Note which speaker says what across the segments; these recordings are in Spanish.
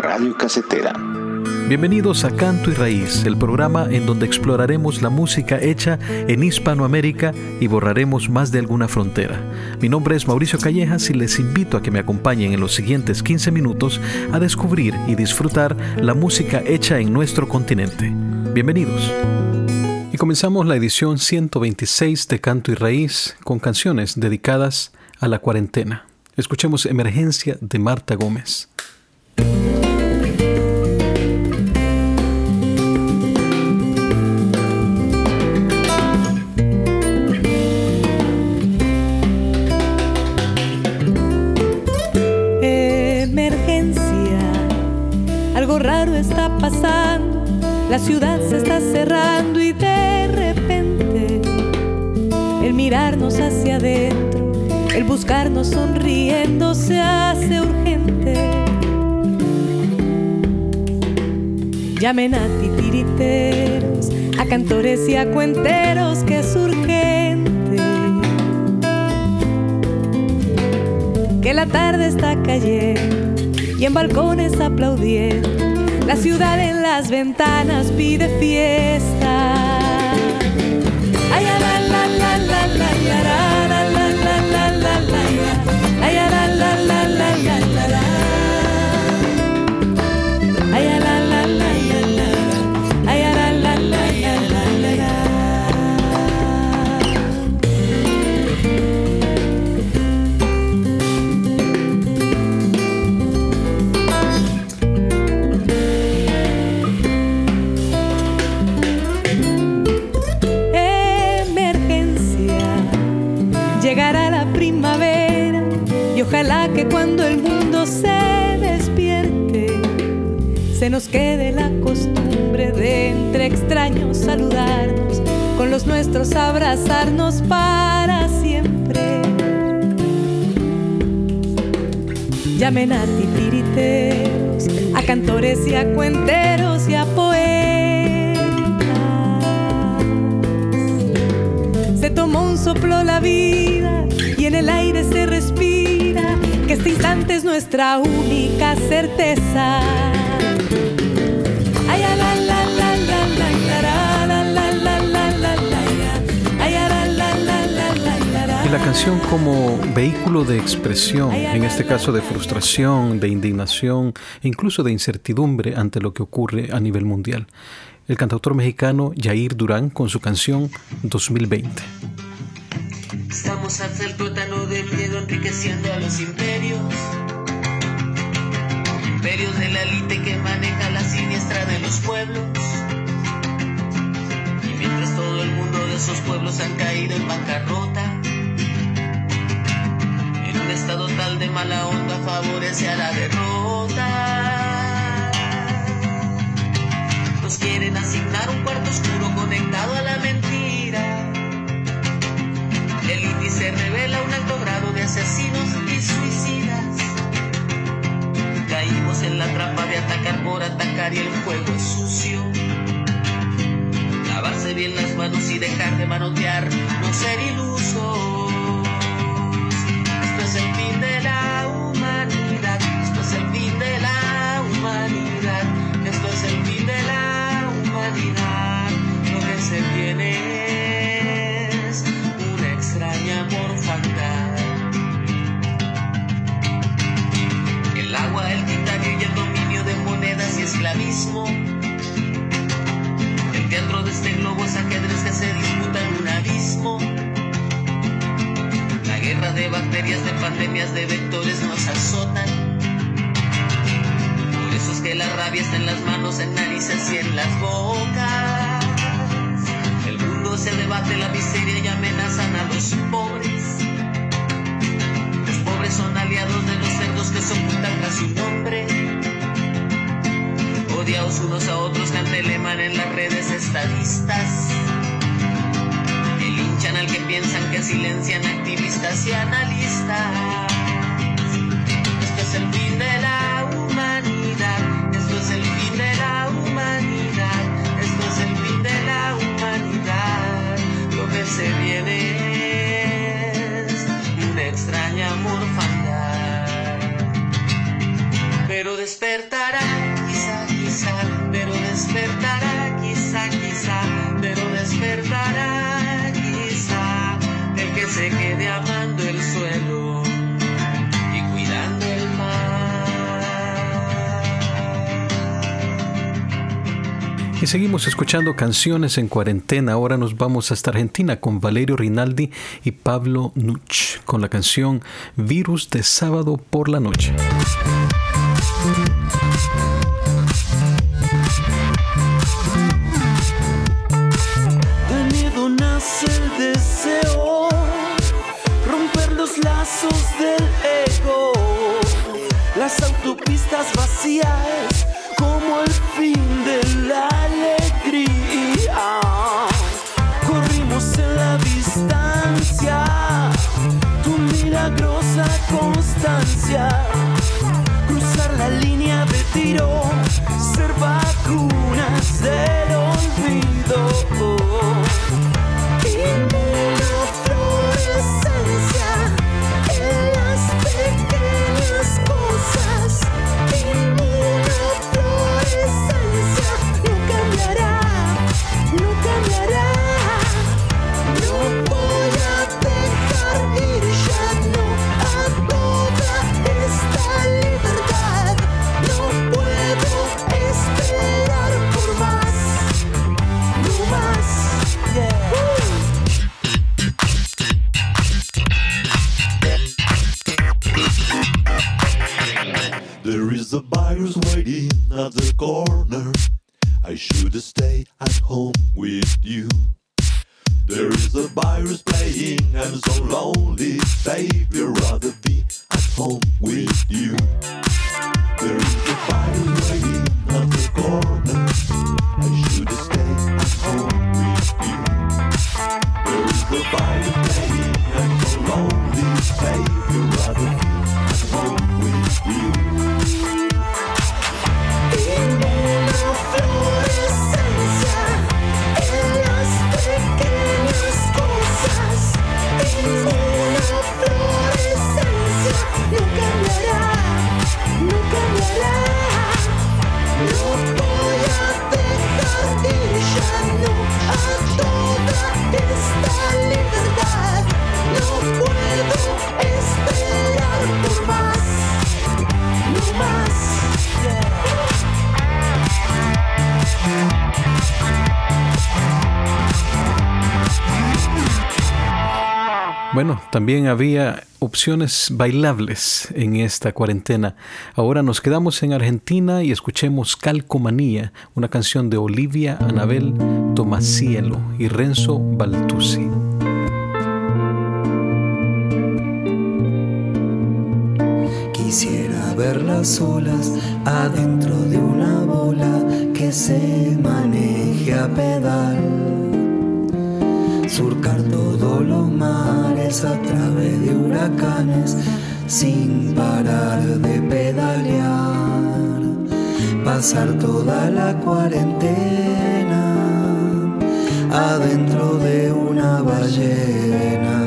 Speaker 1: Radio Casetera.
Speaker 2: Bienvenidos a Canto y Raíz, el programa en donde exploraremos la música hecha en Hispanoamérica y borraremos más de alguna frontera. Mi nombre es Mauricio Callejas y les invito a que me acompañen en los siguientes 15 minutos a descubrir y disfrutar la música hecha en nuestro continente. Bienvenidos. Y comenzamos la edición 126 de Canto y Raíz con canciones dedicadas a la cuarentena. Escuchemos Emergencia de Marta Gómez.
Speaker 3: La ciudad se está cerrando y de repente el mirarnos hacia adentro, el buscarnos sonriendo se hace urgente. Llamen a titiriteros, a cantores y a cuenteros que es urgente. Que la tarde está cayendo y en balcones aplaudiendo la ciudad en las ventanas pide fiesta. Entre extraños saludarnos, con los nuestros abrazarnos para siempre. Llamen a titiriteros, a cantores y a cuenteros y a poetas. Se tomó un soplo la vida y en el aire se respira este instante es nuestra única certeza.
Speaker 2: Canción como vehículo de expresión, en este caso de frustración, de indignación e incluso de incertidumbre ante lo que ocurre a nivel mundial. El cantautor mexicano Jair Durán con su canción 2020.
Speaker 4: Estamos hasta el del miedo enriqueciendo a los imperios. Imperios de la elite que maneja la siniestra de los pueblos. Y mientras todo el mundo de esos pueblos han caído en bancarrota. En un estado tal de mala onda favorece a la derrota. Nos quieren asignar un cuarto oscuro conectado a la mentira el índice revela un alto grado de asesinos y suicidas. Caímos en la trampa de atacar por atacar y el juego es sucio. Lavarse bien las manos y dejar de manotear, no ser ilusos. De vectores nos azotan. Por eso es que la rabia está en las manos, en narices y en las bocas. El mundo se debate, la miseria y amenazan a los pobres son aliados de los cerdos que se ocultan tras su nombre. Odiados unos a otros que anteleman en las redes estadistas. Al que piensan que silencian activistas y analistas. Despertará, quizá, quizá, pero despertará, quizá, quizá, pero despertará, quizá, el que se quede amando el suelo y cuidando el mar.
Speaker 2: Y seguimos escuchando canciones en cuarentena. Ahora nos vamos hasta Argentina con Valerio Rinaldi y Pablo Nuch con la canción Virus de sábado por la noche.
Speaker 5: Thank you. Waiting at the corner. I should stay at home with you. There is a virus playing, I'm so lonely, baby. Rather be at home with you. There is a virus waiting at the corner. I should stay at home with you. There is a virus
Speaker 2: Bueno, también había opciones bailables en esta cuarentena. Ahora nos quedamos en Argentina y escuchemos Calcomanía, una canción de Olivia Anabel Tomasielo y Renzo Baltusi.
Speaker 1: Quisiera ver las olas adentro de una bola que se maneje a pedal. Surcar todos los mares a través de huracanes sin parar de pedalear. Pasar toda la cuarentena adentro de una ballena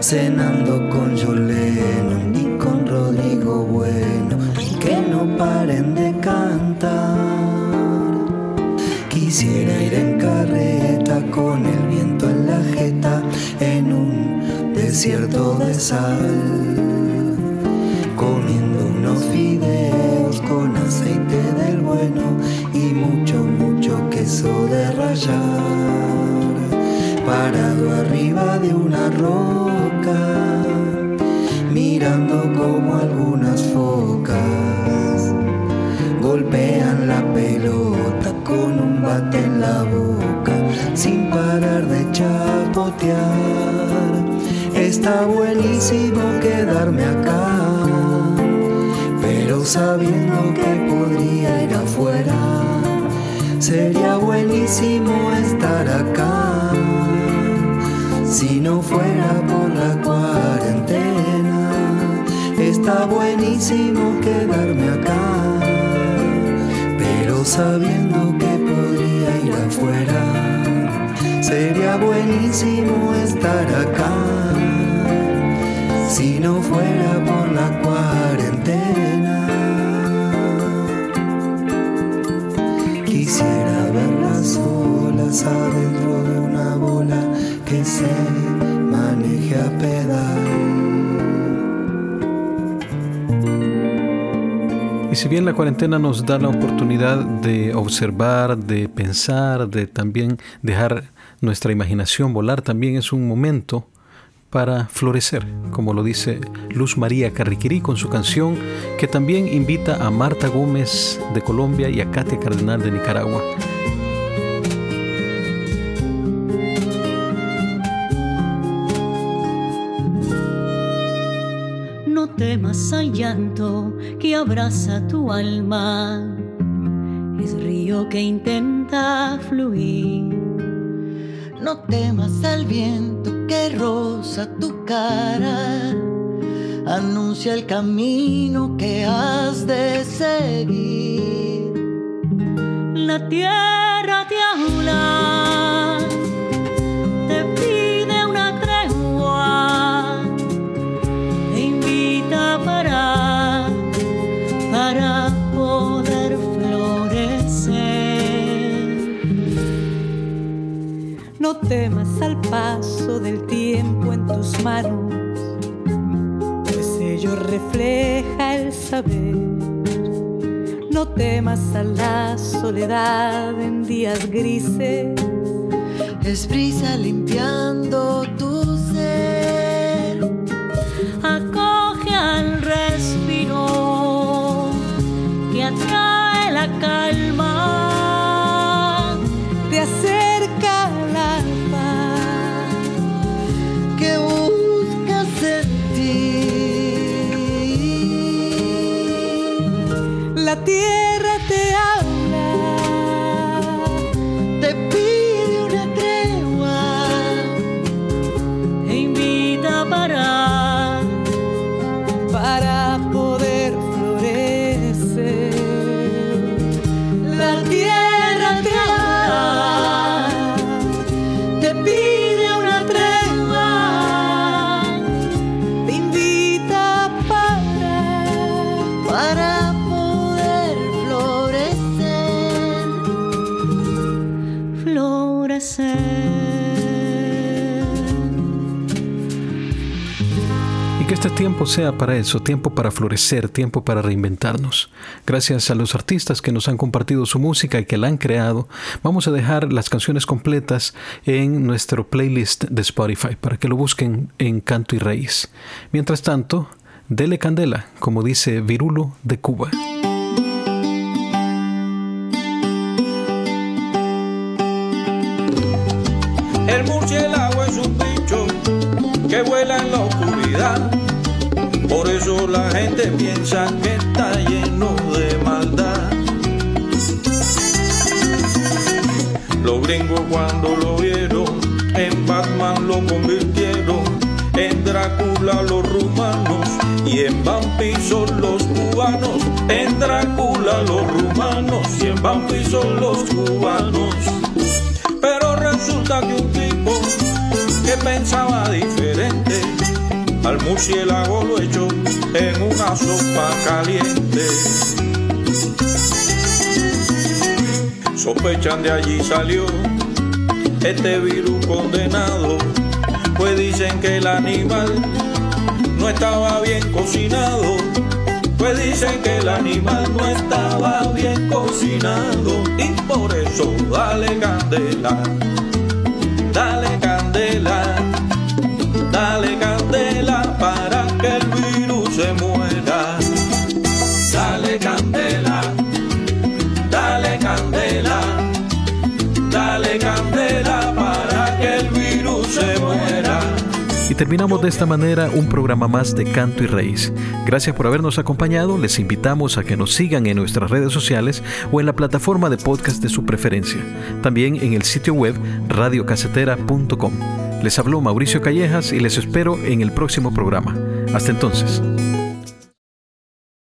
Speaker 1: cenando desierto de sal, comiendo unos fideos con aceite del bueno y mucho, mucho queso de rallar parado arriba de una roca, mirando como algunas focas golpean la pelota con un bate en la boca, sin parar de chapotear. Está buenísimo quedarme acá, pero sabiendo que podría ir afuera. Sería buenísimo estar acá si no fuera por la cuarentena. Está buenísimo quedarme acá, pero sabiendo que podría ir afuera. Sería buenísimo estar acá, no fuera por la cuarentena. Quisiera verlas solas adentro de una bola que se maneje a pedal.
Speaker 2: Y si bien la cuarentena nos da la oportunidad de observar, de pensar, de también dejar nuestra imaginación volar, también es un momento para florecer, como lo dice Luz María Carriquirí con su canción que también invita a Marta Gómez de Colombia y a Katia Cardenal de Nicaragua.
Speaker 6: No temas al llanto que abraza tu alma, es río que intenta fluir.
Speaker 7: No temas al viento que roza tu cara, anuncia el camino que has de seguir.
Speaker 6: La tierra te habla, te pide una tregua, te invita para, para poder florecer.
Speaker 3: No temas paso del tiempo en tus manos, pues ello refleja el saber. No temas a la soledad en días grises,
Speaker 7: Es brisa limpiando tu ser.
Speaker 6: Acoge al respiro que atrae la calma.
Speaker 2: Tiempo sea para eso, tiempo para florecer, tiempo para reinventarnos. Gracias a los artistas que nos han compartido su música y que la han creado, vamos a dejar las canciones completas en nuestro playlist de Spotify para que lo busquen en Canto y Raíz. Mientras tanto, dele candela, como dice Virulo de Cuba.
Speaker 8: Eso la gente piensa que está lleno de maldad. Los gringos cuando lo vieron, en Batman lo convirtieron, en Drácula los rumanos y en vampiros los cubanos. En Drácula los rumanos y en vampiros los cubanos. Pero resulta que un tipo que pensaba diferente al murciélago lo echó en una sopa caliente. Sospechan de allí salió este virus condenado, pues dicen que el animal no estaba bien cocinado. Pues dicen que el animal no estaba bien cocinado y por eso dale candela, dale candela,
Speaker 2: Terminamos de esta manera un programa más de Canto y Raíz. Gracias por habernos acompañado. Les invitamos a que nos sigan en nuestras redes sociales o en la plataforma de podcast de su preferencia. También en el sitio web radiocasetera.com. Les habló Mauricio Callejas y les espero en el próximo programa. Hasta entonces.